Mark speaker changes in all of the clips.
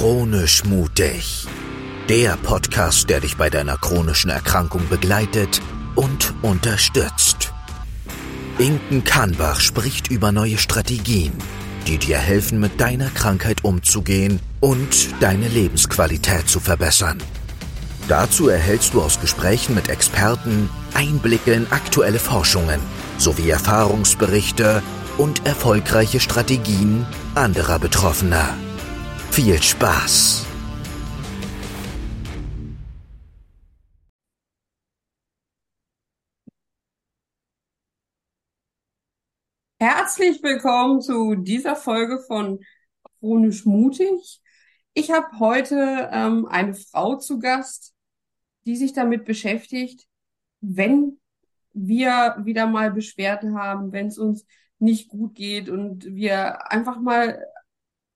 Speaker 1: Chronisch mutig. Der Podcast, der dich bei deiner chronischen Erkrankung begleitet und unterstützt. Inken Kahnbach spricht über neue Strategien, die dir helfen, mit deiner Krankheit umzugehen und deine Lebensqualität zu verbessern. Dazu erhältst du aus Gesprächen mit Experten Einblicke in aktuelle Forschungen sowie Erfahrungsberichte und erfolgreiche Strategien anderer Betroffener. Viel Spaß!
Speaker 2: Herzlich willkommen zu dieser Folge von Chronisch Mutig. Ich habe heute ähm, eine Frau zu Gast, die sich damit beschäftigt, wenn wir wieder mal Beschwerden haben, wenn es uns nicht gut geht und wir einfach mal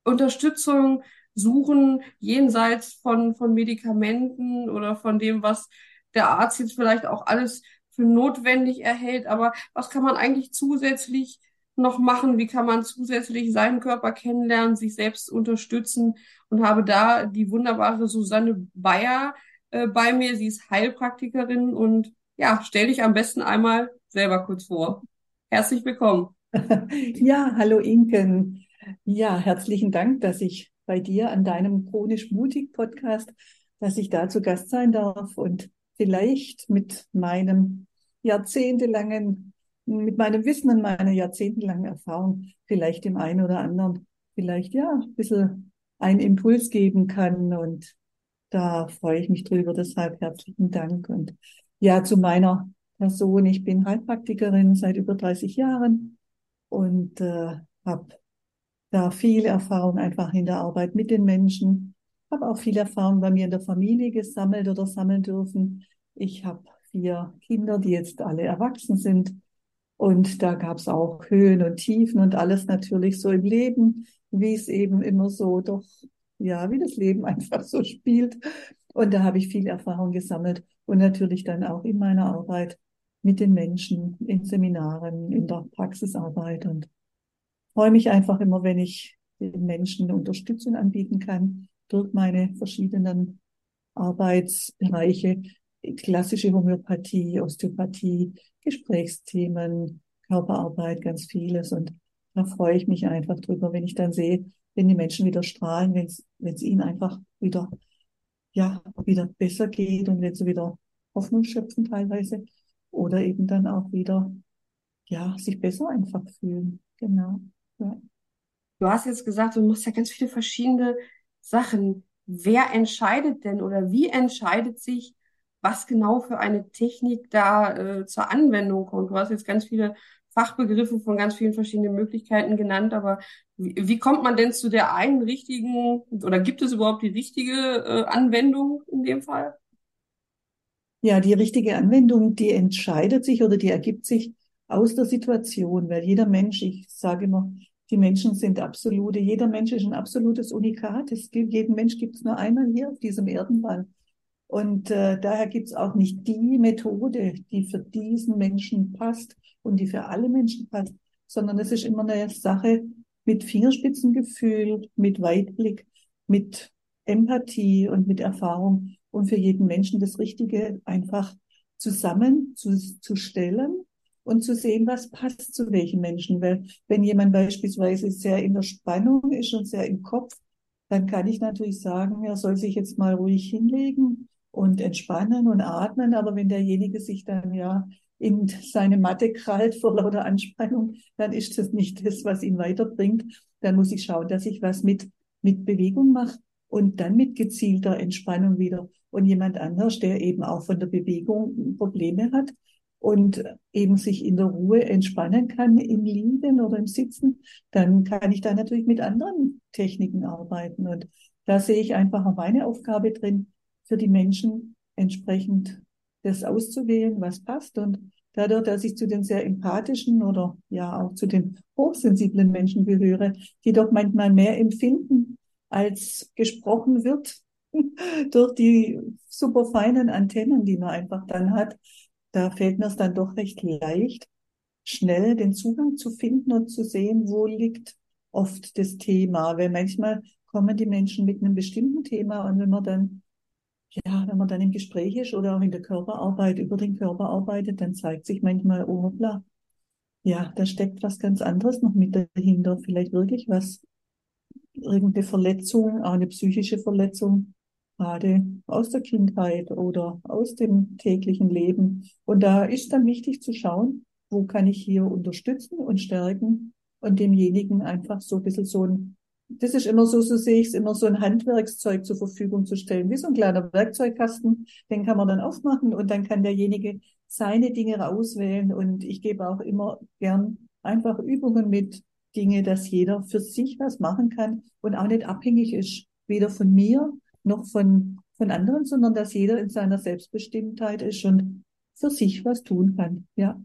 Speaker 2: Unterstützung suchen, jenseits von, von Medikamenten oder von dem, was der Arzt jetzt vielleicht auch alles für notwendig erhält. Aber was kann man eigentlich zusätzlich noch machen? Wie kann man zusätzlich seinen Körper kennenlernen, sich selbst unterstützen? Und habe da die wunderbare Susanne Bayer äh, bei mir. Sie ist Heilpraktikerin und ja, stell dich am besten einmal selber kurz vor. Herzlich willkommen.
Speaker 3: Ja, hallo Inken. Ja, herzlichen Dank, dass ich bei dir an deinem chronisch mutig Podcast, dass ich da zu Gast sein darf und vielleicht mit meinem jahrzehntelangen, mit meinem Wissen und meiner jahrzehntelangen Erfahrung vielleicht dem einen oder anderen vielleicht ja ein bisschen einen Impuls geben kann und da freue ich mich drüber. Deshalb herzlichen Dank und ja, zu meiner Person. Ich bin Heilpraktikerin seit über 30 Jahren und äh, habe da viel Erfahrung einfach in der Arbeit mit den Menschen. Habe auch viel Erfahrung bei mir in der Familie gesammelt oder sammeln dürfen. Ich habe vier Kinder, die jetzt alle erwachsen sind. Und da gab es auch Höhen und Tiefen und alles natürlich so im Leben, wie es eben immer so doch, ja, wie das Leben einfach so spielt. Und da habe ich viel Erfahrung gesammelt und natürlich dann auch in meiner Arbeit mit den Menschen, in Seminaren, in der Praxisarbeit und freue mich einfach immer, wenn ich den Menschen Unterstützung anbieten kann durch meine verschiedenen Arbeitsbereiche, klassische Homöopathie, Osteopathie, Gesprächsthemen, Körperarbeit, ganz vieles. Und da freue ich mich einfach drüber, wenn ich dann sehe, wenn die Menschen wieder strahlen, wenn es ihnen einfach wieder ja, wieder besser geht und wenn sie wieder Hoffnung schöpfen teilweise oder eben dann auch wieder, ja, sich besser einfach fühlen. Genau.
Speaker 2: Du hast jetzt gesagt, du machst ja ganz viele verschiedene Sachen. Wer entscheidet denn oder wie entscheidet sich, was genau für eine Technik da äh, zur Anwendung kommt? Du hast jetzt ganz viele Fachbegriffe von ganz vielen verschiedenen Möglichkeiten genannt, aber wie, wie kommt man denn zu der einen richtigen oder gibt es überhaupt die richtige äh, Anwendung in dem Fall?
Speaker 3: Ja, die richtige Anwendung, die entscheidet sich oder die ergibt sich aus der Situation, weil jeder Mensch, ich sage immer, die Menschen sind absolute, jeder Mensch ist ein absolutes Unikat. Es gibt, jeden Mensch gibt es nur einmal hier auf diesem Erdenball. Und äh, daher gibt es auch nicht die Methode, die für diesen Menschen passt und die für alle Menschen passt, sondern es ist immer eine Sache mit Fingerspitzengefühl, mit Weitblick, mit Empathie und mit Erfahrung und für jeden Menschen das Richtige einfach zusammen zu, zu stellen und zu sehen, was passt zu welchen Menschen. Weil wenn jemand beispielsweise sehr in der Spannung ist und sehr im Kopf, dann kann ich natürlich sagen, er soll sich jetzt mal ruhig hinlegen und entspannen und atmen. Aber wenn derjenige sich dann ja in seine Matte krallt vor lauter Anspannung, dann ist das nicht das, was ihn weiterbringt. Dann muss ich schauen, dass ich was mit, mit Bewegung mache und dann mit gezielter Entspannung wieder. Und jemand anders, der eben auch von der Bewegung Probleme hat und eben sich in der Ruhe entspannen kann im Liegen oder im Sitzen, dann kann ich da natürlich mit anderen Techniken arbeiten. Und da sehe ich einfach auch meine Aufgabe drin, für die Menschen entsprechend das auszuwählen, was passt. Und dadurch, dass ich zu den sehr empathischen oder ja auch zu den hochsensiblen Menschen gehöre, die doch manchmal mehr empfinden, als gesprochen wird, durch die super feinen Antennen, die man einfach dann hat, da fällt mir es dann doch recht leicht, schnell den Zugang zu finden und zu sehen, wo liegt oft das Thema. Weil manchmal kommen die Menschen mit einem bestimmten Thema und wenn man dann, ja, wenn man dann im Gespräch ist oder auch in der Körperarbeit über den Körper arbeitet, dann zeigt sich manchmal, oh hoppla, ja, da steckt was ganz anderes noch mit dahinter. Vielleicht wirklich was, irgendeine Verletzung, auch eine psychische Verletzung, gerade aus der Kindheit oder aus dem täglichen Leben. Und da ist dann wichtig zu schauen, wo kann ich hier unterstützen und stärken und demjenigen einfach so ein bisschen so ein, das ist immer so, so sehe ich es immer so ein Handwerkszeug zur Verfügung zu stellen, wie so ein kleiner Werkzeugkasten, den kann man dann aufmachen und dann kann derjenige seine Dinge auswählen und ich gebe auch immer gern einfach Übungen mit Dinge, dass jeder für sich was machen kann und auch nicht abhängig ist, weder von mir noch von, von anderen, sondern dass jeder in seiner Selbstbestimmtheit ist und für sich was tun kann. Ja.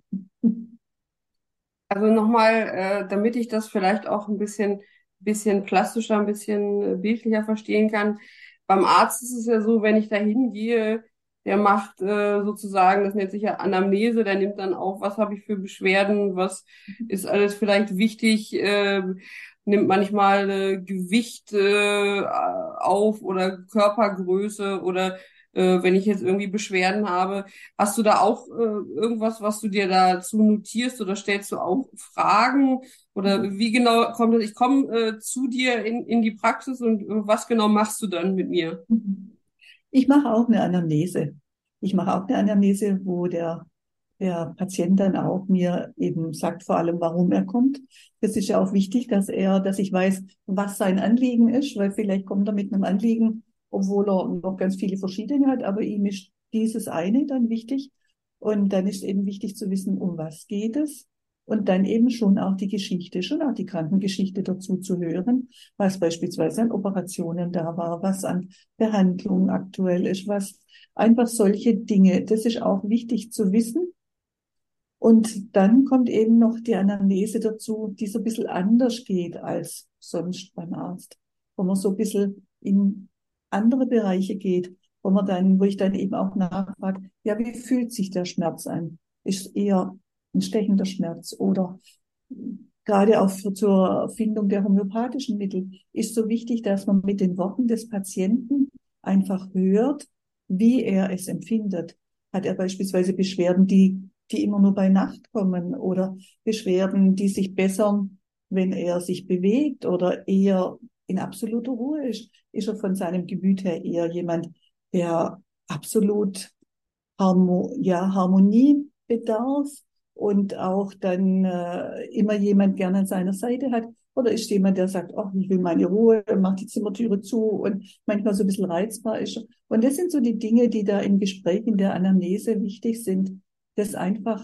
Speaker 2: Also nochmal, äh, damit ich das vielleicht auch ein bisschen, bisschen plastischer, ein bisschen bildlicher verstehen kann. Beim Arzt ist es ja so, wenn ich da hingehe, der macht äh, sozusagen, das nennt sich ja Anamnese, der nimmt dann auf, was habe ich für Beschwerden, was ist alles vielleicht wichtig, äh, nimmt manchmal äh, Gewicht äh, auf oder Körpergröße oder äh, wenn ich jetzt irgendwie Beschwerden habe. Hast du da auch äh, irgendwas, was du dir dazu notierst oder stellst du auch Fragen? Oder wie genau kommt das? Ich komme äh, zu dir in, in die Praxis und äh, was genau machst du dann mit mir?
Speaker 3: Ich mache auch eine Anamnese. Ich mache auch eine Anamnese, wo der der Patient dann auch mir eben sagt vor allem, warum er kommt. Das ist ja auch wichtig, dass er, dass ich weiß, was sein Anliegen ist, weil vielleicht kommt er mit einem Anliegen, obwohl er noch ganz viele verschiedene hat, aber ihm ist dieses eine dann wichtig. Und dann ist eben wichtig zu wissen, um was geht es. Und dann eben schon auch die Geschichte, schon auch die Krankengeschichte dazu zu hören, was beispielsweise an Operationen da war, was an Behandlungen aktuell ist, was einfach solche Dinge. Das ist auch wichtig zu wissen. Und dann kommt eben noch die Anamnese dazu, die so ein bisschen anders geht als sonst beim Arzt, wo man so ein bisschen in andere Bereiche geht, wo man dann, wo ich dann eben auch nachfrage, ja, wie fühlt sich der Schmerz an? Ist eher ein stechender Schmerz oder gerade auch für, zur Findung der homöopathischen Mittel ist so wichtig, dass man mit den Worten des Patienten einfach hört, wie er es empfindet. Hat er beispielsweise Beschwerden, die, die immer nur bei Nacht kommen oder Beschwerden, die sich bessern, wenn er sich bewegt oder eher in absoluter Ruhe ist, ist er von seinem Gemüt her eher jemand, der absolut Harmo ja, Harmonie bedarf und auch dann äh, immer jemand gerne an seiner Seite hat. Oder ist jemand, der sagt, oh, ich will meine Ruhe, macht die Zimmertüre zu und manchmal so ein bisschen reizbar ist. Und das sind so die Dinge, die da im Gespräch, in der Anamnese wichtig sind, das einfach,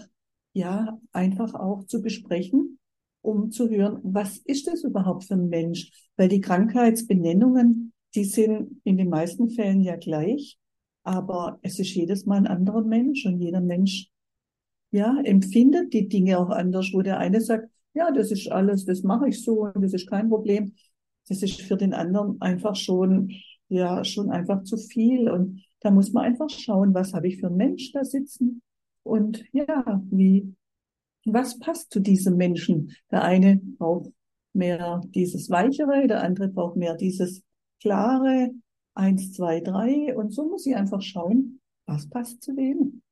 Speaker 3: ja, einfach auch zu besprechen um zu hören, was ist das überhaupt für ein Mensch? Weil die Krankheitsbenennungen, die sind in den meisten Fällen ja gleich, aber es ist jedes Mal ein anderer Mensch und jeder Mensch, ja, empfindet die Dinge auch anders, wo der eine sagt, ja, das ist alles, das mache ich so und das ist kein Problem. Das ist für den anderen einfach schon, ja, schon einfach zu viel und da muss man einfach schauen, was habe ich für einen Mensch da sitzen und ja, wie was passt zu diesem Menschen? Der eine braucht mehr dieses Weichere, der andere braucht mehr dieses Klare. Eins, zwei, drei. Und so muss ich einfach schauen, was passt zu wem.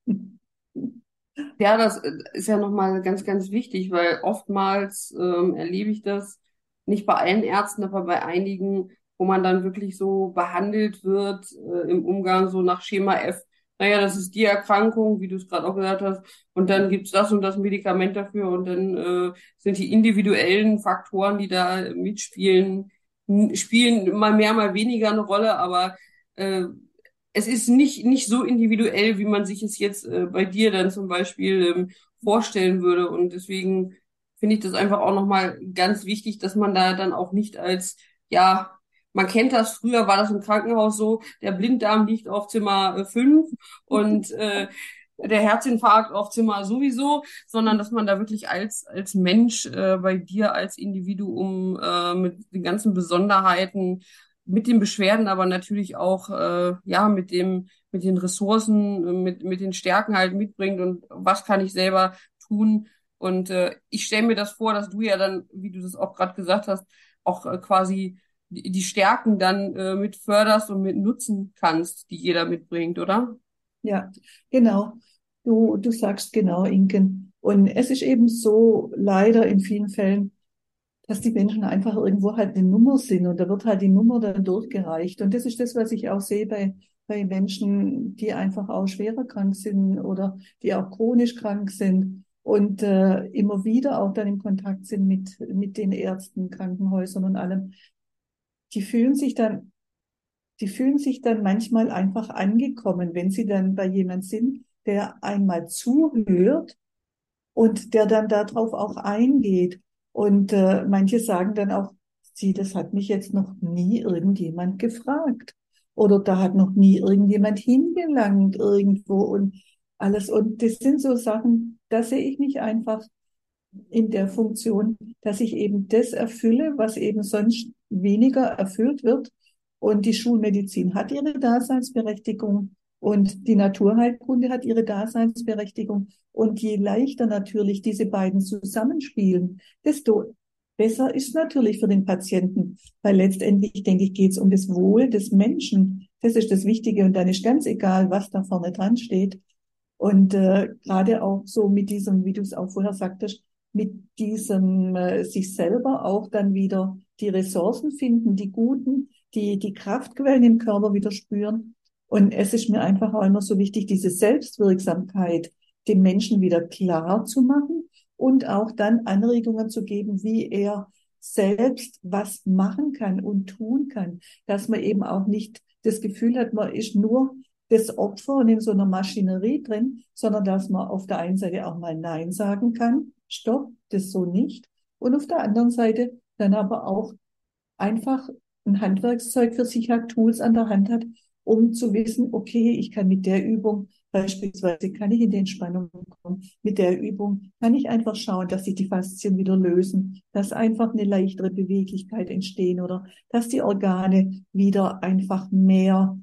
Speaker 2: Ja, das äh, ist ja nochmal ganz, ganz wichtig, weil oftmals ähm, erlebe ich das nicht bei allen Ärzten, aber bei einigen, wo man dann wirklich so behandelt wird äh, im Umgang so nach Schema F. Naja, das ist die Erkrankung, wie du es gerade auch gesagt hast, und dann gibt's das und das Medikament dafür und dann äh, sind die individuellen Faktoren, die da mitspielen, spielen mal mehr, mal weniger eine Rolle, aber äh, es ist nicht, nicht so individuell, wie man sich es jetzt äh, bei dir dann zum Beispiel ähm, vorstellen würde. Und deswegen finde ich das einfach auch nochmal ganz wichtig, dass man da dann auch nicht als, ja, man kennt das, früher war das im Krankenhaus so, der Blinddarm liegt auf Zimmer 5 äh, und äh, der Herzinfarkt auf Zimmer sowieso, sondern dass man da wirklich als, als Mensch äh, bei dir als Individuum äh, mit den ganzen Besonderheiten, mit den Beschwerden, aber natürlich auch äh, ja mit dem mit den Ressourcen, mit mit den Stärken halt mitbringt und was kann ich selber tun. Und äh, ich stelle mir das vor, dass du ja dann, wie du das auch gerade gesagt hast, auch äh, quasi die, die Stärken dann äh, mit förderst und mit nutzen kannst, die jeder mitbringt, oder?
Speaker 3: Ja, genau. Du, du sagst genau, Inken. Und es ist eben so leider in vielen Fällen, dass die Menschen einfach irgendwo halt eine Nummer sind und da wird halt die Nummer dann durchgereicht. Und das ist das, was ich auch sehe bei, bei Menschen, die einfach auch schwerer krank sind oder die auch chronisch krank sind und äh, immer wieder auch dann in Kontakt sind mit, mit den Ärzten, Krankenhäusern und allem. Die fühlen sich dann, die fühlen sich dann manchmal einfach angekommen, wenn sie dann bei jemand sind, der einmal zuhört und der dann darauf auch eingeht und äh, manche sagen dann auch, sie, das hat mich jetzt noch nie irgendjemand gefragt. Oder da hat noch nie irgendjemand hingelangt irgendwo und alles. Und das sind so Sachen, da sehe ich mich einfach in der Funktion, dass ich eben das erfülle, was eben sonst weniger erfüllt wird. Und die Schulmedizin hat ihre Daseinsberechtigung und die Naturheilkunde hat ihre Daseinsberechtigung. Und je leichter natürlich diese beiden zusammenspielen, desto besser ist natürlich für den Patienten. Weil letztendlich, denke ich, geht es um das Wohl des Menschen. Das ist das Wichtige. Und dann ist ganz egal, was da vorne dran steht. Und äh, gerade auch so mit diesem, wie du es auch vorher sagtest, mit diesem äh, sich selber auch dann wieder die Ressourcen finden, die guten, die die Kraftquellen im Körper wieder spüren und es ist mir einfach auch immer so wichtig, diese Selbstwirksamkeit dem Menschen wieder klar zu machen und auch dann Anregungen zu geben, wie er selbst was machen kann und tun kann, dass man eben auch nicht das Gefühl hat, man ist nur das Opfer und in so einer Maschinerie drin, sondern dass man auf der einen Seite auch mal Nein sagen kann, stopp, das so nicht. Und auf der anderen Seite dann aber auch einfach ein Handwerkszeug für sich hat, Tools an der Hand hat, um zu wissen, okay, ich kann mit der Übung beispielsweise, kann ich in die Entspannung kommen. Mit der Übung kann ich einfach schauen, dass sich die Faszien wieder lösen, dass einfach eine leichtere Beweglichkeit entstehen oder dass die Organe wieder einfach mehr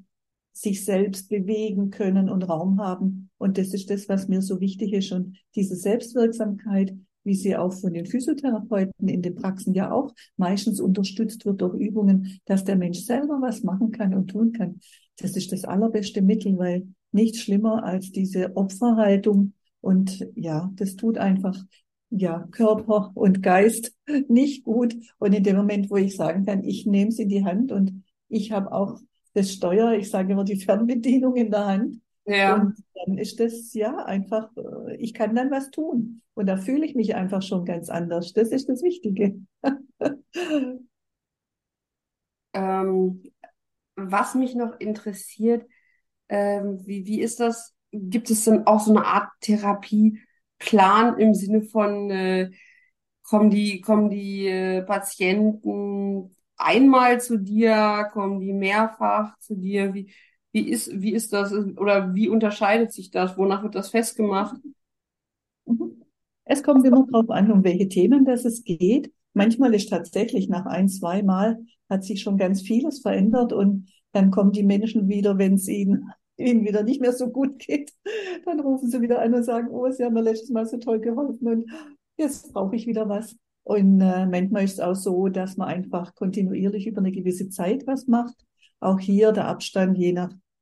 Speaker 3: sich selbst bewegen können und Raum haben. Und das ist das, was mir so wichtig ist. Und diese Selbstwirksamkeit, wie sie auch von den Physiotherapeuten in den Praxen ja auch meistens unterstützt wird durch Übungen, dass der Mensch selber was machen kann und tun kann. Das ist das allerbeste Mittel, weil nichts schlimmer als diese Opferhaltung. Und ja, das tut einfach, ja, Körper und Geist nicht gut. Und in dem Moment, wo ich sagen kann, ich nehme es in die Hand und ich habe auch das Steuer, ich sage immer die Fernbedienung in der Hand. Ja. Und dann ist das ja einfach, äh, ich kann dann was tun. Und da fühle ich mich einfach schon ganz anders. Das ist das Wichtige.
Speaker 2: ähm, was mich noch interessiert, ähm, wie, wie ist das? Gibt es denn auch so eine Art Therapieplan im Sinne von, äh, kommen die, kommen die äh, Patienten einmal zu dir, kommen die mehrfach zu dir? Wie, wie ist, wie ist das oder wie unterscheidet sich das? Wonach wird das festgemacht?
Speaker 3: Mhm. Es kommt immer darauf an, um welche Themen das es geht. Manchmal ist tatsächlich nach ein, zwei Mal hat sich schon ganz vieles verändert und dann kommen die Menschen wieder, wenn es ihnen, ihnen wieder nicht mehr so gut geht. Dann rufen sie wieder an und sagen, oh, sie haben mir letztes Mal so toll geholfen und jetzt brauche ich wieder was. Und äh, manchmal ist es auch so, dass man einfach kontinuierlich über eine gewisse Zeit was macht. Auch hier der Abstand, je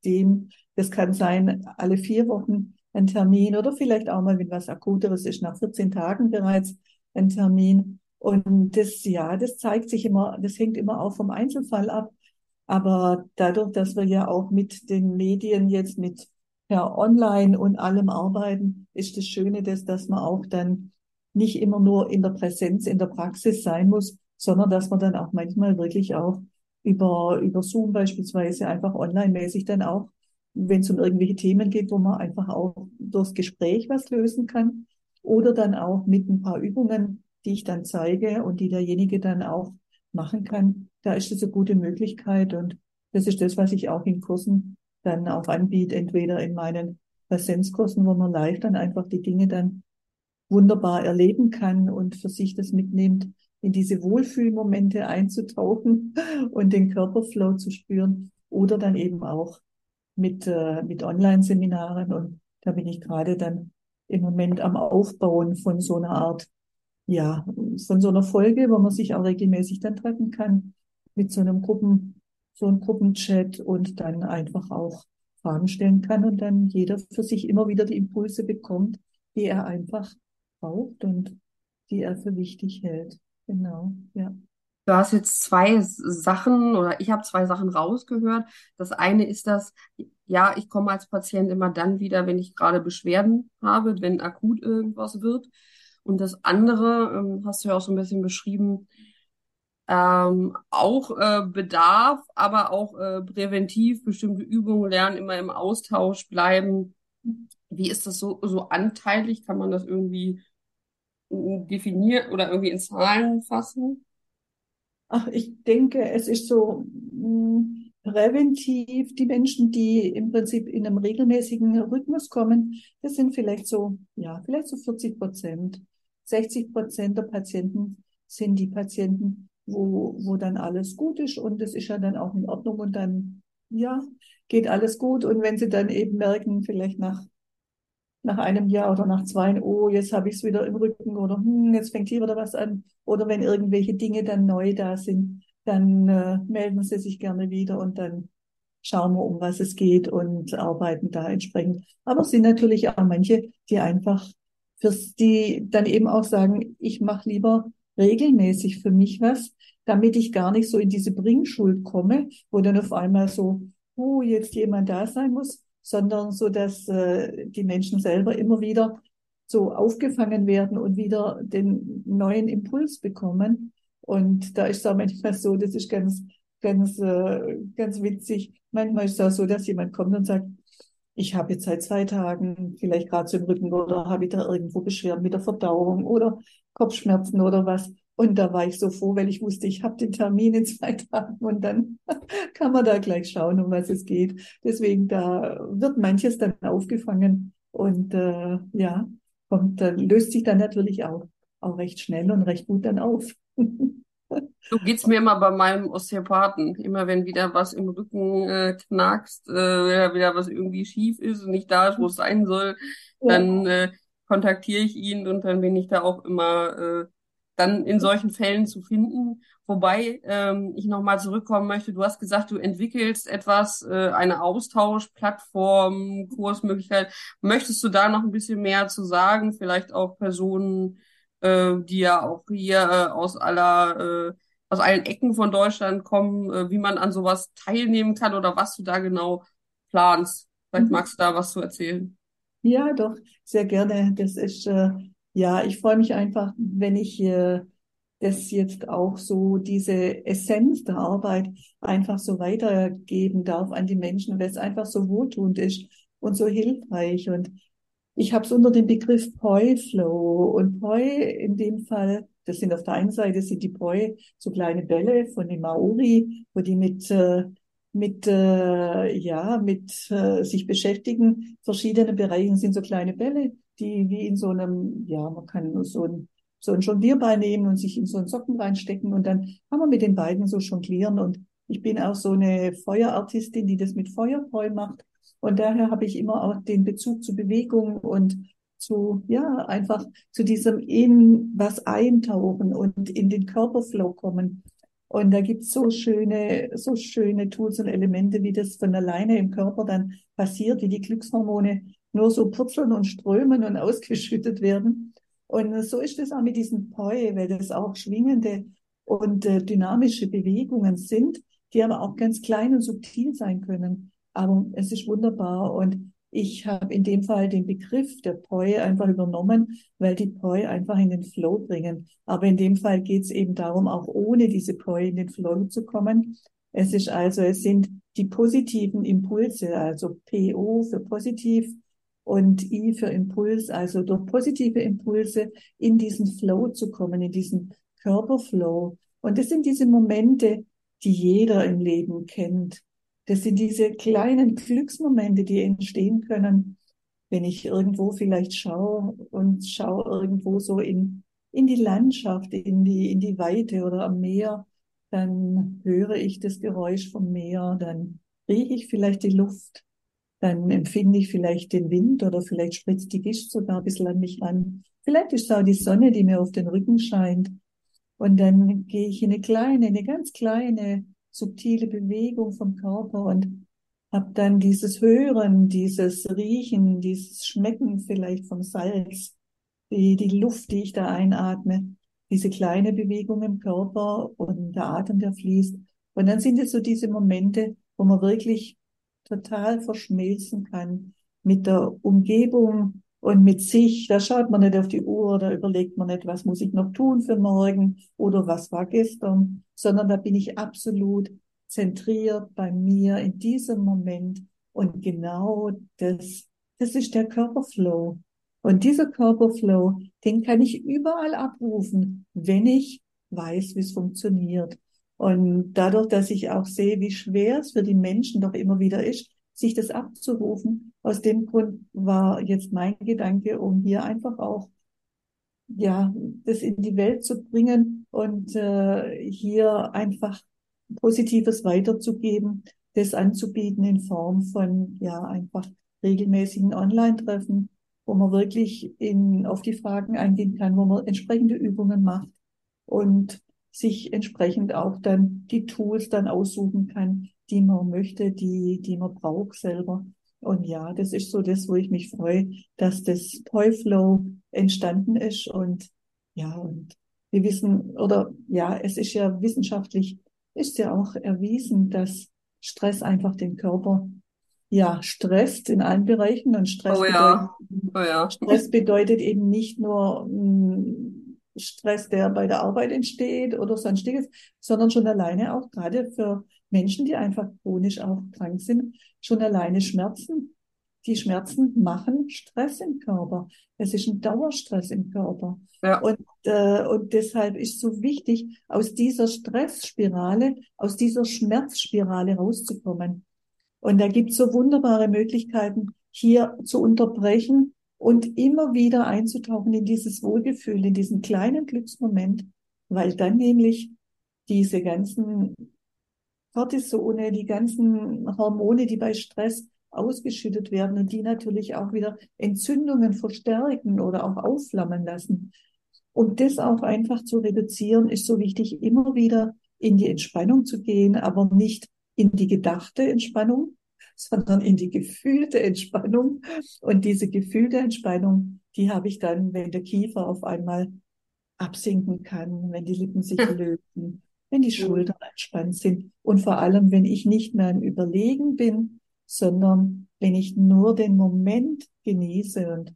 Speaker 3: nachdem, das kann sein, alle vier Wochen ein Termin oder vielleicht auch mal, wenn was Akuteres ist, nach 14 Tagen bereits ein Termin. Und das, ja, das zeigt sich immer, das hängt immer auch vom Einzelfall ab. Aber dadurch, dass wir ja auch mit den Medien jetzt mit per Online und allem arbeiten, ist das Schöne, dass, dass man auch dann nicht immer nur in der Präsenz, in der Praxis sein muss, sondern dass man dann auch manchmal wirklich auch über, über Zoom beispielsweise einfach online-mäßig dann auch, wenn es um irgendwelche Themen geht, wo man einfach auch durchs Gespräch was lösen kann. Oder dann auch mit ein paar Übungen die ich dann zeige und die derjenige dann auch machen kann, da ist es eine gute Möglichkeit und das ist das, was ich auch in Kursen dann auch anbiete, entweder in meinen Präsenzkursen, wo man live dann einfach die Dinge dann wunderbar erleben kann und für sich das mitnimmt, in diese Wohlfühlmomente einzutauchen und den Körperflow zu spüren oder dann eben auch mit, äh, mit Online-Seminaren und da bin ich gerade dann im Moment am Aufbauen von so einer Art ja, von so einer Folge, wo man sich auch regelmäßig dann treffen kann, mit so einem Gruppen, so einem Gruppenchat und dann einfach auch Fragen stellen kann und dann jeder für sich immer wieder die Impulse bekommt, die er einfach braucht und die er für wichtig hält. Genau, ja.
Speaker 2: Du hast jetzt zwei Sachen oder ich habe zwei Sachen rausgehört. Das eine ist das, ja, ich komme als Patient immer dann wieder, wenn ich gerade Beschwerden habe, wenn akut irgendwas wird. Und das andere, ähm, hast du ja auch so ein bisschen beschrieben, ähm, auch äh, Bedarf, aber auch äh, präventiv bestimmte Übungen lernen, immer im Austausch bleiben. Wie ist das so, so anteilig? Kann man das irgendwie definieren oder irgendwie in Zahlen fassen?
Speaker 3: Ach, ich denke, es ist so mh, mm, präventiv. Die Menschen, die im Prinzip in einem regelmäßigen Rhythmus kommen, das sind vielleicht so, ja, vielleicht so 40 Prozent. 60 Prozent der Patienten sind die Patienten, wo, wo dann alles gut ist und es ist ja dann auch in Ordnung und dann, ja, geht alles gut. Und wenn sie dann eben merken, vielleicht nach, nach einem Jahr oder nach zwei, oh, jetzt habe ich es wieder im Rücken oder hm, jetzt fängt hier wieder was an. Oder wenn irgendwelche Dinge dann neu da sind, dann äh, melden sie sich gerne wieder und dann schauen wir, um was es geht und arbeiten da entsprechend. Aber es sind natürlich auch manche, die einfach fürs, die dann eben auch sagen, ich mache lieber regelmäßig für mich was, damit ich gar nicht so in diese Bringschuld komme, wo dann auf einmal so, oh, jetzt jemand da sein muss, sondern so, dass äh, die Menschen selber immer wieder so aufgefangen werden und wieder den neuen Impuls bekommen. Und da ist es auch manchmal so, das ist ganz, ganz, äh, ganz witzig. Manchmal ist es auch so, dass jemand kommt und sagt, ich habe jetzt seit zwei Tagen vielleicht gerade so im Rücken oder habe ich da irgendwo Beschwerden mit der Verdauung oder Kopfschmerzen oder was. Und da war ich so froh, weil ich wusste, ich habe den Termin in zwei Tagen und dann kann man da gleich schauen, um was es geht. Deswegen, da wird manches dann aufgefangen und äh, ja, kommt, dann löst sich dann natürlich auch, auch recht schnell und recht gut dann auf.
Speaker 2: So geht's mir immer bei meinem Osteopathen. Immer wenn wieder was im Rücken äh, knackst, äh, wenn wieder was irgendwie schief ist und nicht da ist, wo es sein soll, ja. dann äh, kontaktiere ich ihn und dann bin ich da auch immer äh, dann in solchen Fällen zu finden. Wobei ähm, ich nochmal zurückkommen möchte, du hast gesagt, du entwickelst etwas, äh, eine Austauschplattform, Kursmöglichkeit. Möchtest du da noch ein bisschen mehr zu sagen? Vielleicht auch Personen, äh, die ja auch hier äh, aus aller äh, aus allen Ecken von Deutschland kommen, äh, wie man an sowas teilnehmen kann oder was du da genau planst. Vielleicht mhm. magst du da was zu erzählen.
Speaker 3: Ja, doch, sehr gerne. Das ist, äh, ja, ich freue mich einfach, wenn ich äh, das jetzt auch so, diese Essenz der Arbeit einfach so weitergeben darf an die Menschen, weil es einfach so wohltuend ist und so hilfreich. Und ich habe es unter dem Begriff Poi Flow und Poi in dem Fall das sind auf der einen Seite sind die Poi so kleine Bälle von den Maori, wo die mit äh, mit äh, ja mit äh, sich beschäftigen. Verschiedene Bereiche sind so kleine Bälle, die wie in so einem ja man kann nur so ein so ein Jonglierball nehmen und sich in so einen Socken reinstecken und dann kann man mit den beiden so jonglieren. Und ich bin auch so eine Feuerartistin, die das mit Feuerpoi macht. Und daher habe ich immer auch den Bezug zu Bewegung und zu, ja, einfach zu diesem in was eintauchen und in den Körperflow kommen. Und da gibt's so schöne, so schöne Tools und Elemente, wie das von alleine im Körper dann passiert, wie die Glückshormone nur so purzeln und strömen und ausgeschüttet werden. Und so ist es auch mit diesen Poi, weil das auch schwingende und äh, dynamische Bewegungen sind, die aber auch ganz klein und subtil sein können. Aber es ist wunderbar und ich habe in dem Fall den Begriff der Poi einfach übernommen, weil die Poi einfach in den Flow bringen. Aber in dem Fall geht es eben darum, auch ohne diese Poi in den Flow zu kommen. Es ist also, es sind die positiven Impulse, also PO für positiv und I für Impuls, also durch positive Impulse in diesen Flow zu kommen, in diesen Körperflow. Und das sind diese Momente, die jeder im Leben kennt das sind diese kleinen Glücksmomente, die entstehen können, wenn ich irgendwo vielleicht schaue und schaue irgendwo so in, in die Landschaft, in die, in die Weite oder am Meer, dann höre ich das Geräusch vom Meer, dann rieche ich vielleicht die Luft, dann empfinde ich vielleicht den Wind oder vielleicht spritzt die Gischt sogar ein bisschen an mich an. Vielleicht ist es auch die Sonne, die mir auf den Rücken scheint. Und dann gehe ich in eine kleine, eine ganz kleine, subtile Bewegung vom Körper und habe dann dieses Hören, dieses Riechen, dieses Schmecken vielleicht vom Salz, die, die Luft, die ich da einatme, diese kleine Bewegung im Körper und der Atem, der fließt. Und dann sind es so diese Momente, wo man wirklich total verschmelzen kann mit der Umgebung und mit sich. Da schaut man nicht auf die Uhr, da überlegt man nicht, was muss ich noch tun für morgen oder was war gestern, sondern da bin ich absolut zentriert bei mir in diesem Moment. Und genau das, das ist der Körperflow. Und dieser Körperflow, den kann ich überall abrufen, wenn ich weiß, wie es funktioniert. Und dadurch, dass ich auch sehe, wie schwer es für die Menschen doch immer wieder ist, sich das abzurufen, aus dem Grund war jetzt mein Gedanke, um hier einfach auch ja das in die Welt zu bringen und äh, hier einfach Positives weiterzugeben, das anzubieten in Form von ja einfach regelmäßigen Online-Treffen, wo man wirklich in, auf die Fragen eingehen kann, wo man entsprechende Übungen macht. Und sich entsprechend auch dann die Tools dann aussuchen kann, die man möchte, die, die man braucht selber. Und ja, das ist so das, wo ich mich freue, dass das Toyflow entstanden ist. Und ja, und wir wissen, oder ja, es ist ja wissenschaftlich, ist ja auch erwiesen, dass Stress einfach den Körper ja, stresst in allen Bereichen und Stress,
Speaker 2: oh ja. bedeutet, oh ja.
Speaker 3: Stress bedeutet eben nicht nur mh, hm, Stress, der bei der Arbeit entsteht oder sonstiges, sondern schon alleine auch gerade für Menschen, die einfach chronisch auch krank sind, schon alleine Schmerzen. Die Schmerzen machen Stress im Körper. Es ist ein Dauerstress im Körper. Ja. Und, äh, und deshalb ist so wichtig, aus dieser Stressspirale, aus dieser Schmerzspirale rauszukommen. Und da gibt es so wunderbare Möglichkeiten, hier zu unterbrechen und immer wieder einzutauchen in dieses Wohlgefühl, in diesen kleinen Glücksmoment, weil dann nämlich diese ganzen Cortisone, die ganzen Hormone, die bei Stress ausgeschüttet werden und die natürlich auch wieder Entzündungen verstärken oder auch aufflammen lassen. Und das auch einfach zu reduzieren, ist so wichtig, immer wieder in die Entspannung zu gehen, aber nicht in die gedachte Entspannung, sondern in die gefühlte Entspannung. Und diese gefühlte Entspannung, die habe ich dann, wenn der Kiefer auf einmal absinken kann, wenn die Lippen sich lösen, wenn die Schultern entspannt sind und vor allem, wenn ich nicht mehr im Überlegen bin, sondern wenn ich nur den Moment genieße und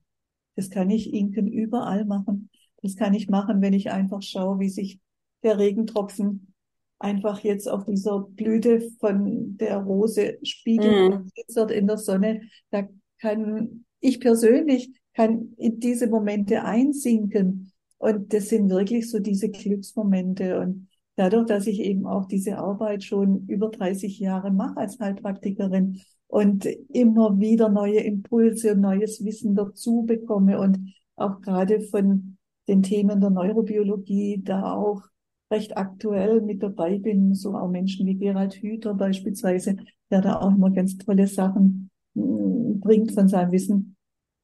Speaker 3: das kann ich Inken überall machen. Das kann ich machen, wenn ich einfach schaue, wie sich der Regentropfen einfach jetzt auf dieser Blüte von der Rose spiegelt mm. und in der Sonne. Da kann ich persönlich kann in diese Momente einsinken. Und das sind wirklich so diese Glücksmomente. Und dadurch, dass ich eben auch diese Arbeit schon über 30 Jahre mache als Heilpraktikerin und immer wieder neue Impulse und neues Wissen dazu bekomme und auch gerade von den Themen der Neurobiologie da auch recht aktuell mit dabei bin, so auch Menschen wie Gerald Hüther beispielsweise, der da auch immer ganz tolle Sachen hm, bringt von seinem Wissen.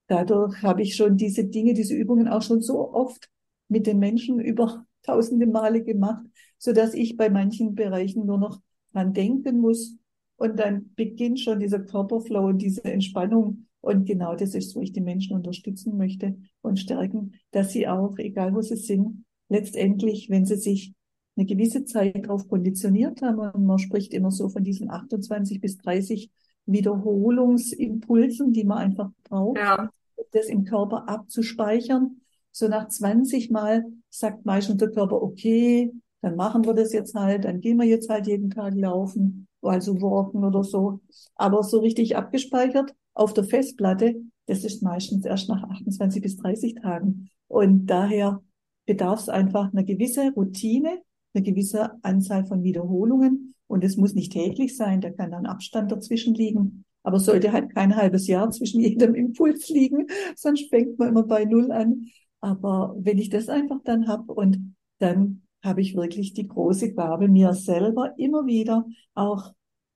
Speaker 3: Dadurch habe ich schon diese Dinge, diese Übungen auch schon so oft mit den Menschen über tausende Male gemacht, so dass ich bei manchen Bereichen nur noch dran denken muss. Und dann beginnt schon dieser Körperflow und diese Entspannung. Und genau das ist, wo ich die Menschen unterstützen möchte und stärken, dass sie auch, egal wo sie sind, letztendlich, wenn sie sich eine gewisse Zeit darauf konditioniert haben, und man spricht immer so von diesen 28 bis 30 Wiederholungsimpulsen, die man einfach braucht, ja. das im Körper abzuspeichern. So nach 20 Mal sagt meistens der Körper, okay, dann machen wir das jetzt halt, dann gehen wir jetzt halt jeden Tag laufen, also walken oder so. Aber so richtig abgespeichert auf der Festplatte, das ist meistens erst nach 28 bis 30 Tagen. Und daher bedarf es einfach einer gewisse Routine, eine gewisse Anzahl von Wiederholungen. Und es muss nicht täglich sein, da kann dann Abstand dazwischen liegen. Aber sollte halt kein halbes Jahr zwischen jedem Impuls liegen, sonst fängt man immer bei Null an. Aber wenn ich das einfach dann habe und dann habe ich wirklich die große Gabe, mir selber immer wieder auch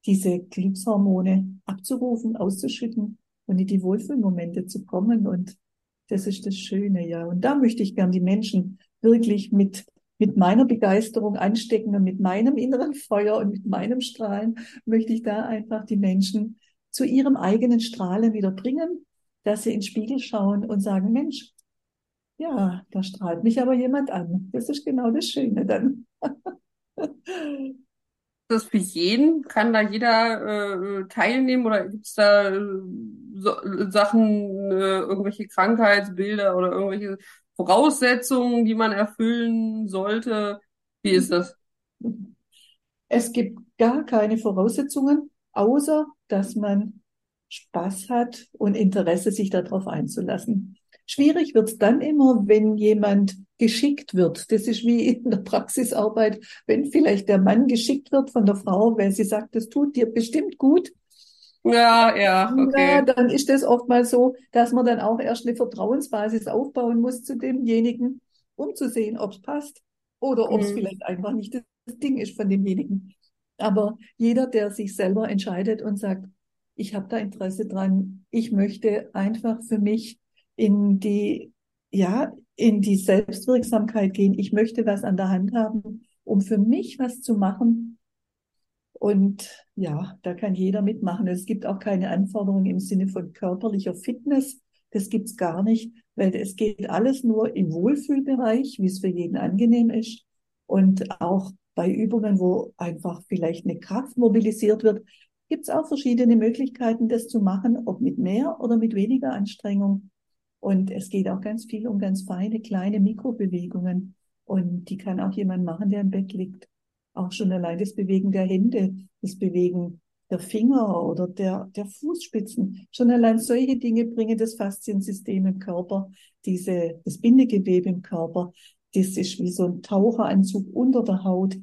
Speaker 3: diese Glückshormone abzurufen, auszuschütten und in die Wohlfühlmomente zu kommen. Und das ist das Schöne, ja. Und da möchte ich gern die Menschen wirklich mit, mit meiner Begeisterung anstecken und mit meinem inneren Feuer und mit meinem Strahlen möchte ich da einfach die Menschen zu ihrem eigenen Strahlen wieder bringen, dass sie in den Spiegel schauen und sagen, Mensch, ja, da strahlt mich aber jemand an. Das ist genau das Schöne dann.
Speaker 2: das für jeden? Kann da jeder äh, teilnehmen oder gibt es da äh, so, Sachen, äh, irgendwelche Krankheitsbilder oder irgendwelche Voraussetzungen, die man erfüllen sollte? Wie ist das?
Speaker 3: Es gibt gar keine Voraussetzungen, außer dass man Spaß hat und Interesse, sich darauf einzulassen. Schwierig wird es dann immer, wenn jemand geschickt wird. Das ist wie in der Praxisarbeit, wenn vielleicht der Mann geschickt wird von der Frau, weil sie sagt, das tut dir bestimmt gut.
Speaker 2: Ja, ja, okay.
Speaker 3: Ja, dann ist das oft mal so, dass man dann auch erst eine Vertrauensbasis aufbauen muss zu demjenigen, um zu sehen, ob es passt oder ob es mhm. vielleicht einfach nicht das Ding ist von demjenigen. Aber jeder, der sich selber entscheidet und sagt, ich habe da Interesse dran, ich möchte einfach für mich in die, ja, in die Selbstwirksamkeit gehen. Ich möchte was an der Hand haben, um für mich was zu machen. Und ja, da kann jeder mitmachen. Es gibt auch keine Anforderungen im Sinne von körperlicher Fitness. Das gibt's gar nicht, weil es geht alles nur im Wohlfühlbereich, wie es für jeden angenehm ist. Und auch bei Übungen, wo einfach vielleicht eine Kraft mobilisiert wird, gibt's auch verschiedene Möglichkeiten, das zu machen, ob mit mehr oder mit weniger Anstrengung. Und es geht auch ganz viel um ganz feine, kleine Mikrobewegungen. Und die kann auch jemand machen, der im Bett liegt. Auch schon allein das Bewegen der Hände, das Bewegen der Finger oder der, der Fußspitzen. Schon allein solche Dinge bringen das Fasziensystem im Körper, diese, das Bindegewebe im Körper. Das ist wie so ein Taucheranzug unter der Haut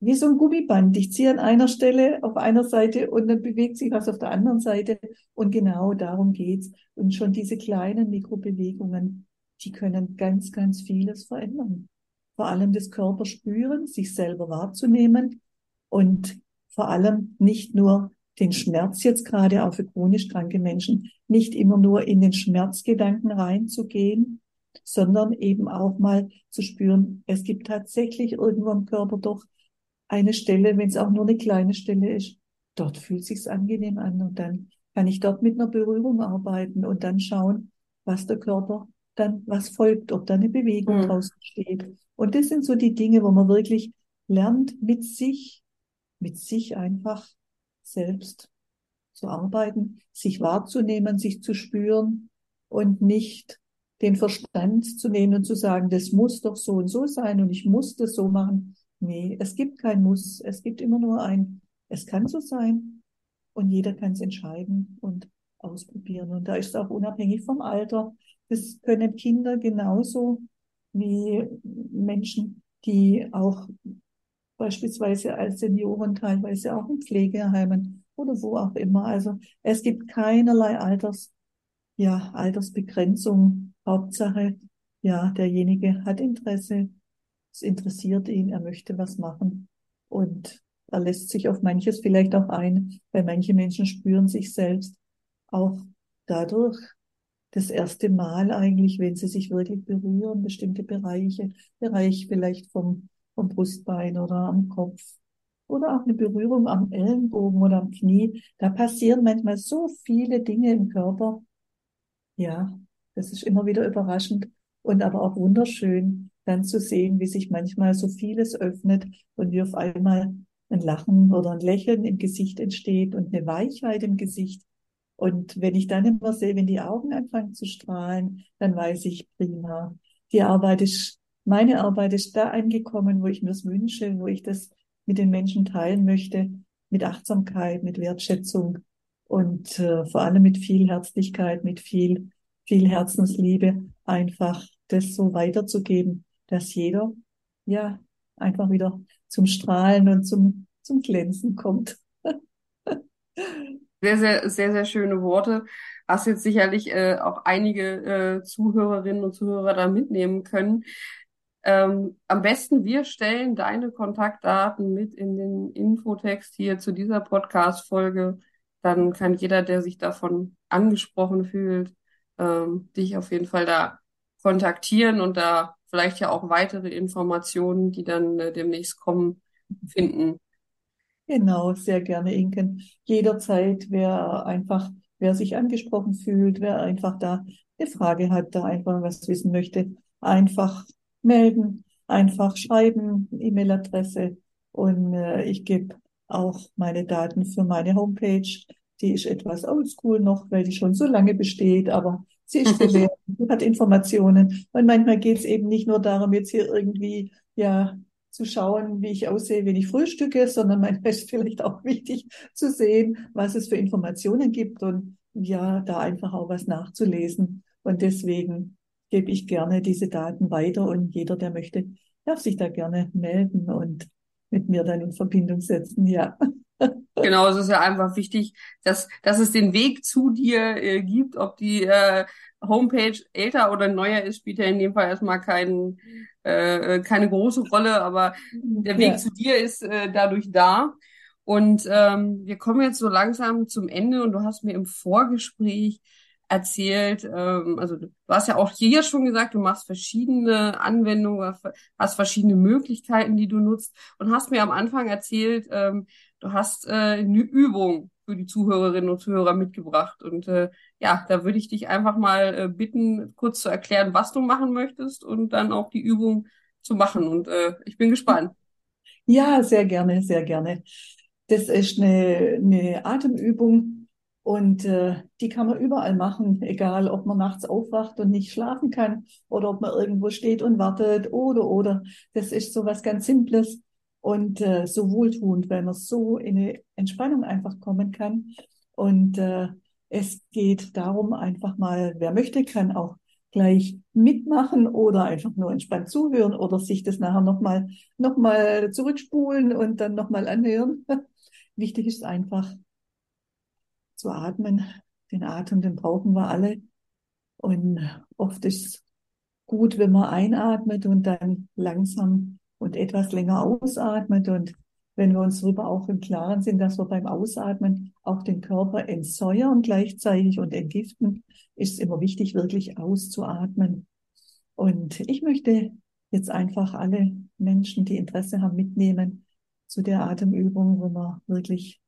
Speaker 3: wie so ein Gummiband. Ich ziehe an einer Stelle auf einer Seite und dann bewegt sich was auf der anderen Seite. Und genau darum geht's. Und schon diese kleinen Mikrobewegungen, die können ganz, ganz vieles verändern. Vor allem das Körper spüren, sich selber wahrzunehmen und vor allem nicht nur den Schmerz jetzt gerade auch für chronisch kranke Menschen, nicht immer nur in den Schmerzgedanken reinzugehen, sondern eben auch mal zu spüren, es gibt tatsächlich irgendwo im Körper doch eine Stelle, wenn es auch nur eine kleine Stelle ist, dort fühlt sich's angenehm an und dann kann ich dort mit einer Berührung arbeiten und dann schauen, was der Körper dann, was folgt, ob da eine Bewegung mhm. draußen steht. Und das sind so die Dinge, wo man wirklich lernt, mit sich, mit sich einfach selbst zu arbeiten, sich wahrzunehmen, sich zu spüren und nicht den Verstand zu nehmen und zu sagen, das muss doch so und so sein und ich muss das so machen, Nee, es gibt kein Muss. Es gibt immer nur ein, es kann so sein und jeder kann es entscheiden und ausprobieren. Und da ist es auch unabhängig vom Alter. Das können Kinder genauso wie Menschen, die auch beispielsweise als Senioren teilweise auch in Pflegeheimen oder wo auch immer. Also es gibt keinerlei Alters, ja, Altersbegrenzung. Hauptsache, ja, derjenige hat Interesse es interessiert ihn, er möchte was machen und er lässt sich auf manches vielleicht auch ein, weil manche Menschen spüren sich selbst auch dadurch das erste Mal eigentlich, wenn sie sich wirklich berühren, bestimmte Bereiche, Bereich vielleicht vom, vom Brustbein oder am Kopf oder auch eine Berührung am Ellenbogen oder am Knie. Da passieren manchmal so viele Dinge im Körper. Ja, das ist immer wieder überraschend und aber auch wunderschön, dann zu sehen, wie sich manchmal so vieles öffnet und wie auf einmal ein Lachen oder ein Lächeln im Gesicht entsteht und eine Weichheit im Gesicht. Und wenn ich dann immer sehe, wenn die Augen anfangen zu strahlen, dann weiß ich prima. Die Arbeit ist, meine Arbeit ist da angekommen, wo ich mir es wünsche, wo ich das mit den Menschen teilen möchte, mit Achtsamkeit, mit Wertschätzung und äh, vor allem mit viel Herzlichkeit, mit viel, viel Herzensliebe, einfach das so weiterzugeben dass jeder ja einfach wieder zum Strahlen und zum, zum Glänzen kommt.
Speaker 2: Sehr, sehr, sehr, sehr schöne Worte. Hast jetzt sicherlich äh, auch einige äh, Zuhörerinnen und Zuhörer da mitnehmen können. Ähm, am besten wir stellen deine Kontaktdaten mit in den Infotext hier zu dieser Podcast-Folge. Dann kann jeder, der sich davon angesprochen fühlt, ähm, dich auf jeden Fall da kontaktieren und da vielleicht ja auch weitere Informationen, die dann äh, demnächst kommen, finden.
Speaker 3: Genau, sehr gerne, Inken. Jederzeit, wer einfach, wer sich angesprochen fühlt, wer einfach da eine Frage hat, da einfach was wissen möchte, einfach melden, einfach schreiben, E-Mail-Adresse und äh, ich gebe auch meine Daten für meine Homepage. Die ist etwas oldschool noch, weil die schon so lange besteht, aber sie ist bewährt, sie hat Informationen. Und manchmal geht es eben nicht nur darum, jetzt hier irgendwie ja zu schauen, wie ich aussehe, wenn ich frühstücke, sondern manchmal ist vielleicht auch wichtig zu sehen, was es für Informationen gibt und ja, da einfach auch was nachzulesen. Und deswegen gebe ich gerne diese Daten weiter und jeder, der möchte, darf sich da gerne melden und mit mir dann in Verbindung setzen, ja.
Speaker 2: Genau, es ist ja einfach wichtig, dass, dass es den Weg zu dir äh, gibt, ob die äh, Homepage älter oder neuer ist, spielt ja in dem Fall erstmal kein, äh, keine große Rolle, aber der Weg ja. zu dir ist äh, dadurch da. Und ähm, wir kommen jetzt so langsam zum Ende und du hast mir im Vorgespräch erzählt, ähm, also du hast ja auch hier schon gesagt, du machst verschiedene Anwendungen, hast verschiedene Möglichkeiten, die du nutzt und hast mir am Anfang erzählt, ähm, du hast äh, eine Übung für die Zuhörerinnen und Zuhörer mitgebracht und äh, ja, da würde ich dich einfach mal äh, bitten, kurz zu erklären, was du machen möchtest und dann auch die Übung zu machen und äh, ich bin gespannt.
Speaker 3: Ja, sehr gerne, sehr gerne. Das ist eine, eine Atemübung, und äh, die kann man überall machen, egal ob man nachts aufwacht und nicht schlafen kann oder ob man irgendwo steht und wartet oder oder. Das ist so was ganz Simples und äh, so wohltuend, weil man so in eine Entspannung einfach kommen kann. Und äh, es geht darum, einfach mal, wer möchte, kann auch gleich mitmachen oder einfach nur entspannt zuhören oder sich das nachher nochmal noch mal zurückspulen und dann nochmal anhören. Wichtig ist einfach, zu atmen. Den Atem, den brauchen wir alle. Und oft ist gut, wenn man einatmet und dann langsam und etwas länger ausatmet. Und wenn wir uns darüber auch im Klaren sind, dass wir beim Ausatmen auch den Körper entsäuern gleichzeitig und entgiften, ist es immer wichtig, wirklich auszuatmen. Und ich möchte jetzt einfach alle Menschen, die Interesse haben, mitnehmen zu der Atemübung, wo man wirklich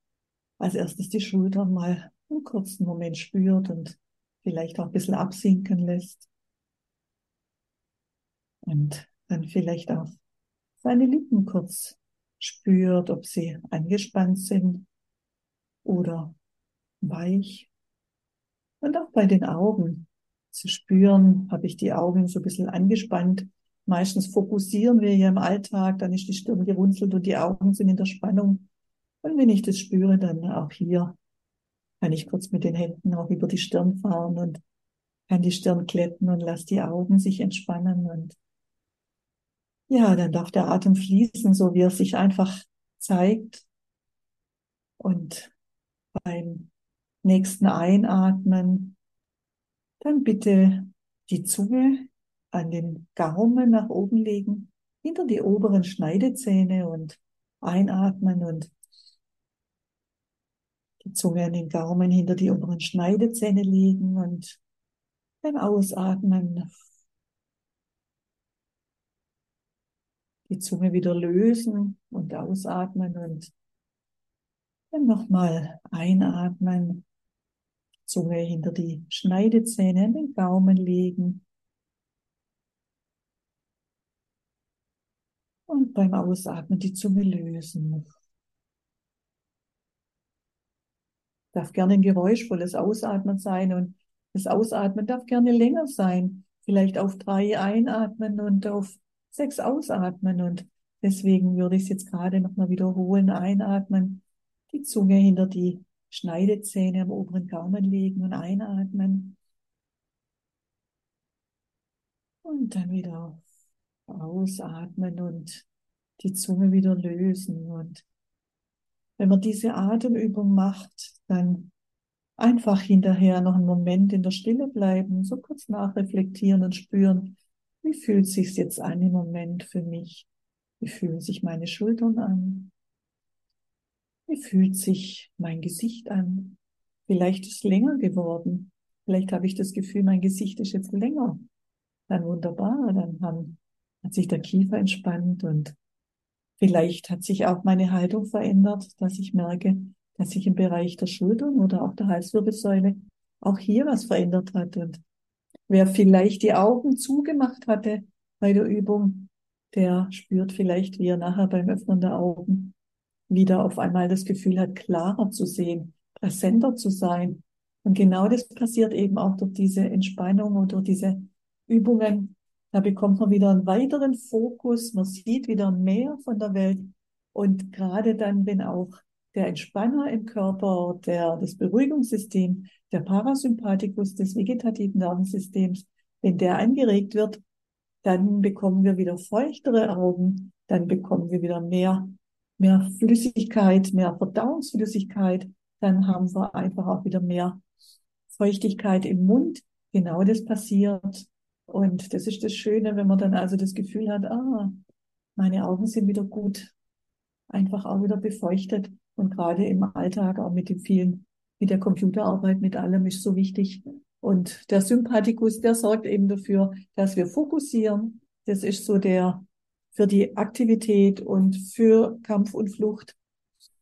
Speaker 3: als erstes die Schultern mal einen kurzen Moment spürt und vielleicht auch ein bisschen absinken lässt. Und dann vielleicht auch seine Lippen kurz spürt, ob sie angespannt sind oder weich. Und auch bei den Augen zu spüren, habe ich die Augen so ein bisschen angespannt. Meistens fokussieren wir ja im Alltag, dann ist die Stirn gerunzelt und die Augen sind in der Spannung. Und wenn ich das spüre, dann auch hier kann ich kurz mit den Händen auch über die Stirn fahren und kann die Stirn glätten und lass die Augen sich entspannen und ja, dann darf der Atem fließen, so wie er sich einfach zeigt. Und beim nächsten Einatmen dann bitte die Zunge an den Gaumen nach oben legen, hinter die oberen Schneidezähne und einatmen und die Zunge an den Gaumen hinter die oberen Schneidezähne legen und beim Ausatmen die Zunge wieder lösen und ausatmen und dann nochmal einatmen, Zunge hinter die Schneidezähne an den Gaumen legen. Und beim Ausatmen die Zunge lösen. darf gerne ein geräuschvolles Ausatmen sein und das Ausatmen darf gerne länger sein. Vielleicht auf drei einatmen und auf sechs ausatmen. Und deswegen würde ich es jetzt gerade nochmal wiederholen. Einatmen, die Zunge hinter die Schneidezähne am oberen Gaumen legen und einatmen. Und dann wieder ausatmen und die Zunge wieder lösen und wenn man diese Atemübung macht, dann einfach hinterher noch einen Moment in der Stille bleiben, so kurz nachreflektieren und spüren, wie fühlt sich's jetzt an im Moment für mich? Wie fühlen sich meine Schultern an? Wie fühlt sich mein Gesicht an? Vielleicht ist es länger geworden. Vielleicht habe ich das Gefühl, mein Gesicht ist jetzt länger. Dann wunderbar, dann haben hat sich der Kiefer entspannt und vielleicht hat sich auch meine Haltung verändert, dass ich merke, dass sich im Bereich der Schultern oder auch der Halswirbelsäule auch hier was verändert hat. Und wer vielleicht die Augen zugemacht hatte bei der Übung, der spürt vielleicht, wie er nachher beim Öffnen der Augen wieder auf einmal das Gefühl hat, klarer zu sehen, präsenter zu sein. Und genau das passiert eben auch durch diese Entspannung und durch diese Übungen. Da bekommt man wieder einen weiteren Fokus, man sieht wieder mehr von der Welt. Und gerade dann, wenn auch der Entspanner im Körper, der, das Beruhigungssystem, der Parasympathikus des vegetativen Nervensystems, wenn der angeregt wird, dann bekommen wir wieder feuchtere Augen, dann bekommen wir wieder mehr, mehr Flüssigkeit, mehr Verdauungsflüssigkeit, dann haben wir einfach auch wieder mehr Feuchtigkeit im Mund. Genau das passiert. Und das ist das Schöne, wenn man dann also das Gefühl hat, ah, meine Augen sind wieder gut, einfach auch wieder befeuchtet. Und gerade im Alltag, auch mit den vielen, mit der Computerarbeit, mit allem ist so wichtig. Und der Sympathikus, der sorgt eben dafür, dass wir fokussieren. Das ist so der für die Aktivität und für Kampf und Flucht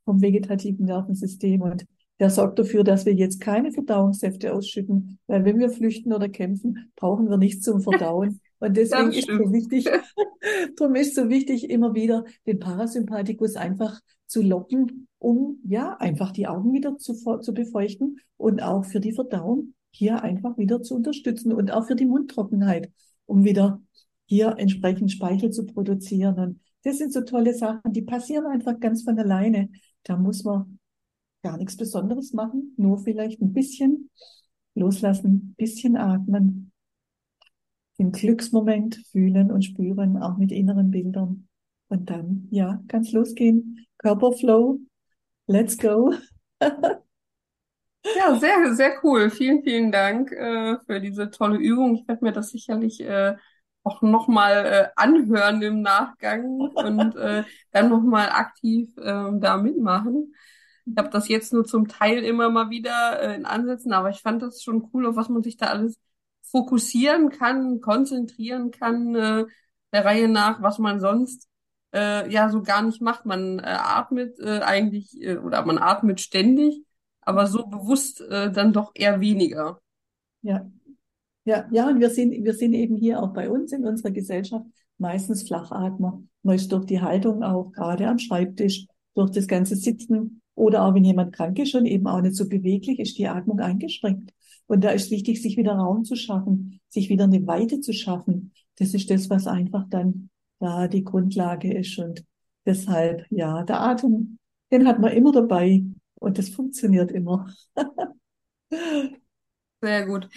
Speaker 3: vom vegetativen Nervensystem. Und der sorgt dafür, dass wir jetzt keine Verdauungssäfte ausschütten, weil wenn wir flüchten oder kämpfen, brauchen wir nichts zum Verdauen. Und deswegen ist so wichtig, darum ist so wichtig, immer wieder den Parasympathikus einfach zu locken, um ja einfach die Augen wieder zu, zu befeuchten und auch für die Verdauung hier einfach wieder zu unterstützen und auch für die Mundtrockenheit, um wieder hier entsprechend Speichel zu produzieren. Und das sind so tolle Sachen, die passieren einfach ganz von alleine. Da muss man gar nichts Besonderes machen, nur vielleicht ein bisschen loslassen, ein bisschen atmen, den Glücksmoment fühlen und spüren, auch mit inneren Bildern. Und dann, ja, es losgehen. Körperflow, let's go.
Speaker 2: ja, sehr, sehr cool. Vielen, vielen Dank äh, für diese tolle Übung. Ich werde mir das sicherlich äh, auch nochmal äh, anhören im Nachgang und äh, dann nochmal aktiv äh, da mitmachen. Ich habe das jetzt nur zum Teil immer mal wieder äh, in Ansätzen, aber ich fand das schon cool, auf was man sich da alles fokussieren kann, konzentrieren kann, äh, der Reihe nach, was man sonst äh, ja so gar nicht macht. Man äh, atmet äh, eigentlich äh, oder man atmet ständig, aber so bewusst äh, dann doch eher weniger.
Speaker 3: Ja. Ja, ja, und wir sind, wir sind eben hier auch bei uns in unserer Gesellschaft meistens Flachatmer. Man ist durch die Haltung auch gerade am Schreibtisch, durch das ganze Sitzen oder auch wenn jemand krank ist und eben auch nicht so beweglich, ist die Atmung eingeschränkt. Und da ist wichtig, sich wieder Raum zu schaffen, sich wieder eine Weite zu schaffen. Das ist das, was einfach dann da die Grundlage ist. Und deshalb, ja, der Atem, den hat man immer dabei und das funktioniert immer.
Speaker 2: Sehr gut.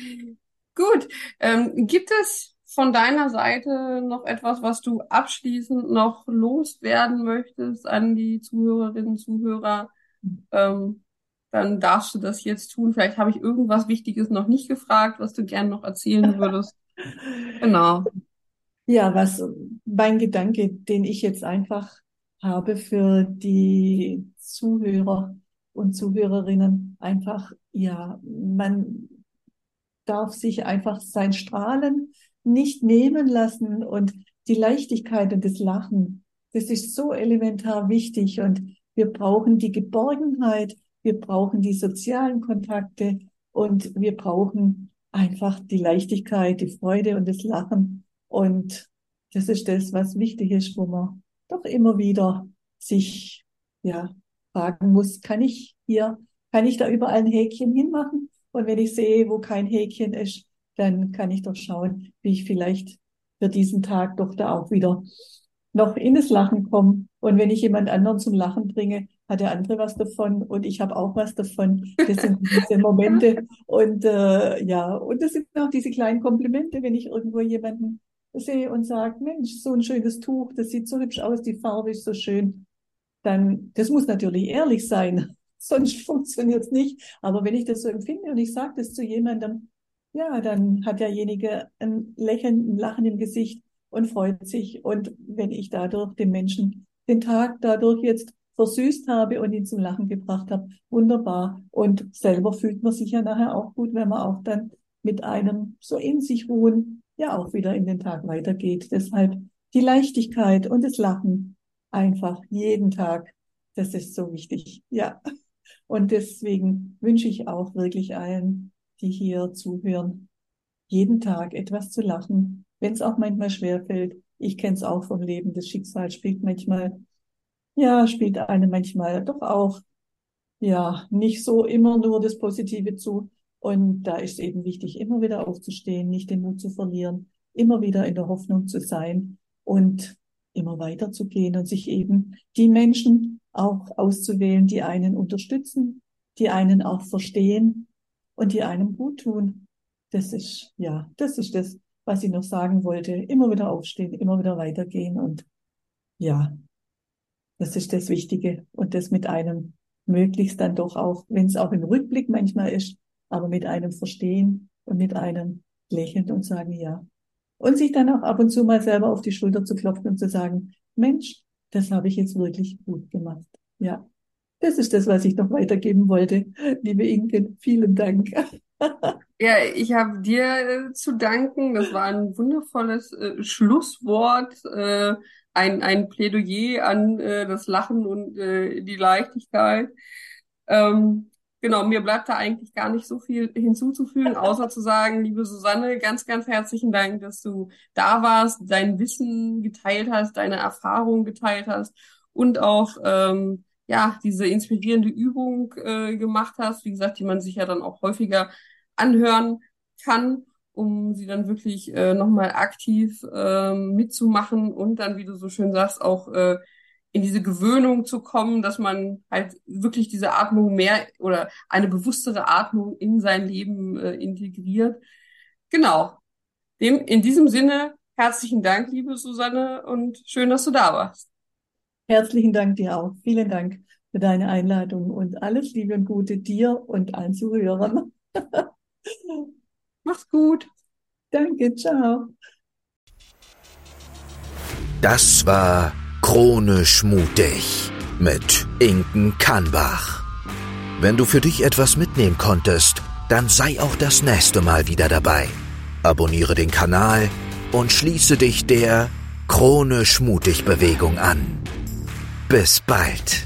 Speaker 2: Gut. Ähm, gibt es von deiner Seite noch etwas, was du abschließend noch loswerden möchtest an die Zuhörerinnen und Zuhörer? ähm, dann darfst du das jetzt tun. Vielleicht habe ich irgendwas Wichtiges noch nicht gefragt, was du gerne noch erzählen würdest. Genau.
Speaker 3: Ja, was mein Gedanke, den ich jetzt einfach habe für die Zuhörer und Zuhörerinnen, einfach, ja, man darf sich einfach sein Strahlen nicht nehmen lassen und die Leichtigkeit und das Lachen, das ist so elementar wichtig und wir brauchen die Geborgenheit, wir brauchen die sozialen Kontakte und wir brauchen einfach die Leichtigkeit, die Freude und das Lachen. Und das ist das, was wichtig ist, wo man doch immer wieder sich, ja, fragen muss, kann ich hier, kann ich da überall ein Häkchen hinmachen? Und wenn ich sehe, wo kein Häkchen ist, dann kann ich doch schauen, wie ich vielleicht für diesen Tag doch da auch wieder noch in das Lachen kommen. Und wenn ich jemand anderen zum Lachen bringe, hat der andere was davon und ich habe auch was davon. Das sind diese Momente. Und äh, ja, und das sind auch diese kleinen Komplimente, wenn ich irgendwo jemanden sehe und sage, Mensch, so ein schönes Tuch, das sieht so hübsch aus, die Farbe ist so schön. Dann, das muss natürlich ehrlich sein, sonst funktioniert es nicht. Aber wenn ich das so empfinde und ich sage das zu jemandem, ja, dann hat derjenige ein Lächeln, ein Lachen im Gesicht und freut sich. Und wenn ich dadurch dem Menschen den Tag dadurch jetzt versüßt habe und ihn zum Lachen gebracht habe, wunderbar. Und selber fühlt man sich ja nachher auch gut, wenn man auch dann mit einem so in sich ruhen, ja auch wieder in den Tag weitergeht. Deshalb die Leichtigkeit und das Lachen einfach jeden Tag. Das ist so wichtig. Ja. Und deswegen wünsche ich auch wirklich allen, die hier zuhören, jeden Tag etwas zu lachen, wenn es auch manchmal schwerfällt. Ich kenne es auch vom Leben. Das Schicksal spielt manchmal, ja, spielt einem manchmal doch auch, ja, nicht so immer nur das Positive zu. Und da ist eben wichtig, immer wieder aufzustehen, nicht den Mut zu verlieren, immer wieder in der Hoffnung zu sein und immer weiterzugehen und sich eben die Menschen auch auszuwählen, die einen unterstützen, die einen auch verstehen und die einem gut tun. Das ist, ja, das ist das, was ich noch sagen wollte. Immer wieder aufstehen, immer wieder weitergehen und ja, das ist das Wichtige und das mit einem möglichst dann doch auch, wenn es auch im Rückblick manchmal ist, aber mit einem Verstehen und mit einem Lächeln und sagen, ja. Und sich dann auch ab und zu mal selber auf die Schulter zu klopfen und zu sagen, Mensch, das habe ich jetzt wirklich gut gemacht. Ja, das ist das, was ich noch weitergeben wollte. Liebe Inke, vielen Dank.
Speaker 2: Ja, ich habe dir äh, zu danken. Das war ein wundervolles äh, Schlusswort, äh, ein, ein Plädoyer an äh, das Lachen und äh, die Leichtigkeit. Ähm, genau, mir bleibt da eigentlich gar nicht so viel hinzuzufügen, außer zu sagen, liebe Susanne, ganz, ganz herzlichen Dank, dass du da warst, dein Wissen geteilt hast, deine Erfahrungen geteilt hast und auch ähm, ja diese inspirierende Übung äh, gemacht hast, wie gesagt, die man sich ja dann auch häufiger anhören kann, um sie dann wirklich äh, nochmal aktiv äh, mitzumachen und dann, wie du so schön sagst, auch äh, in diese Gewöhnung zu kommen, dass man halt wirklich diese Atmung mehr oder eine bewusstere Atmung in sein Leben äh, integriert. Genau. Dem, in diesem Sinne herzlichen Dank, liebe Susanne, und schön, dass du da warst.
Speaker 3: Herzlichen Dank dir auch. Vielen Dank für deine Einladung und alles Liebe und Gute dir und allen Zuhörern.
Speaker 2: Mach's gut.
Speaker 3: Danke, ciao.
Speaker 1: Das war Chronisch mutig mit Inken Kannbach. Wenn du für dich etwas mitnehmen konntest, dann sei auch das nächste Mal wieder dabei. Abonniere den Kanal und schließe dich der Chronisch mutig Bewegung an. Bis bald.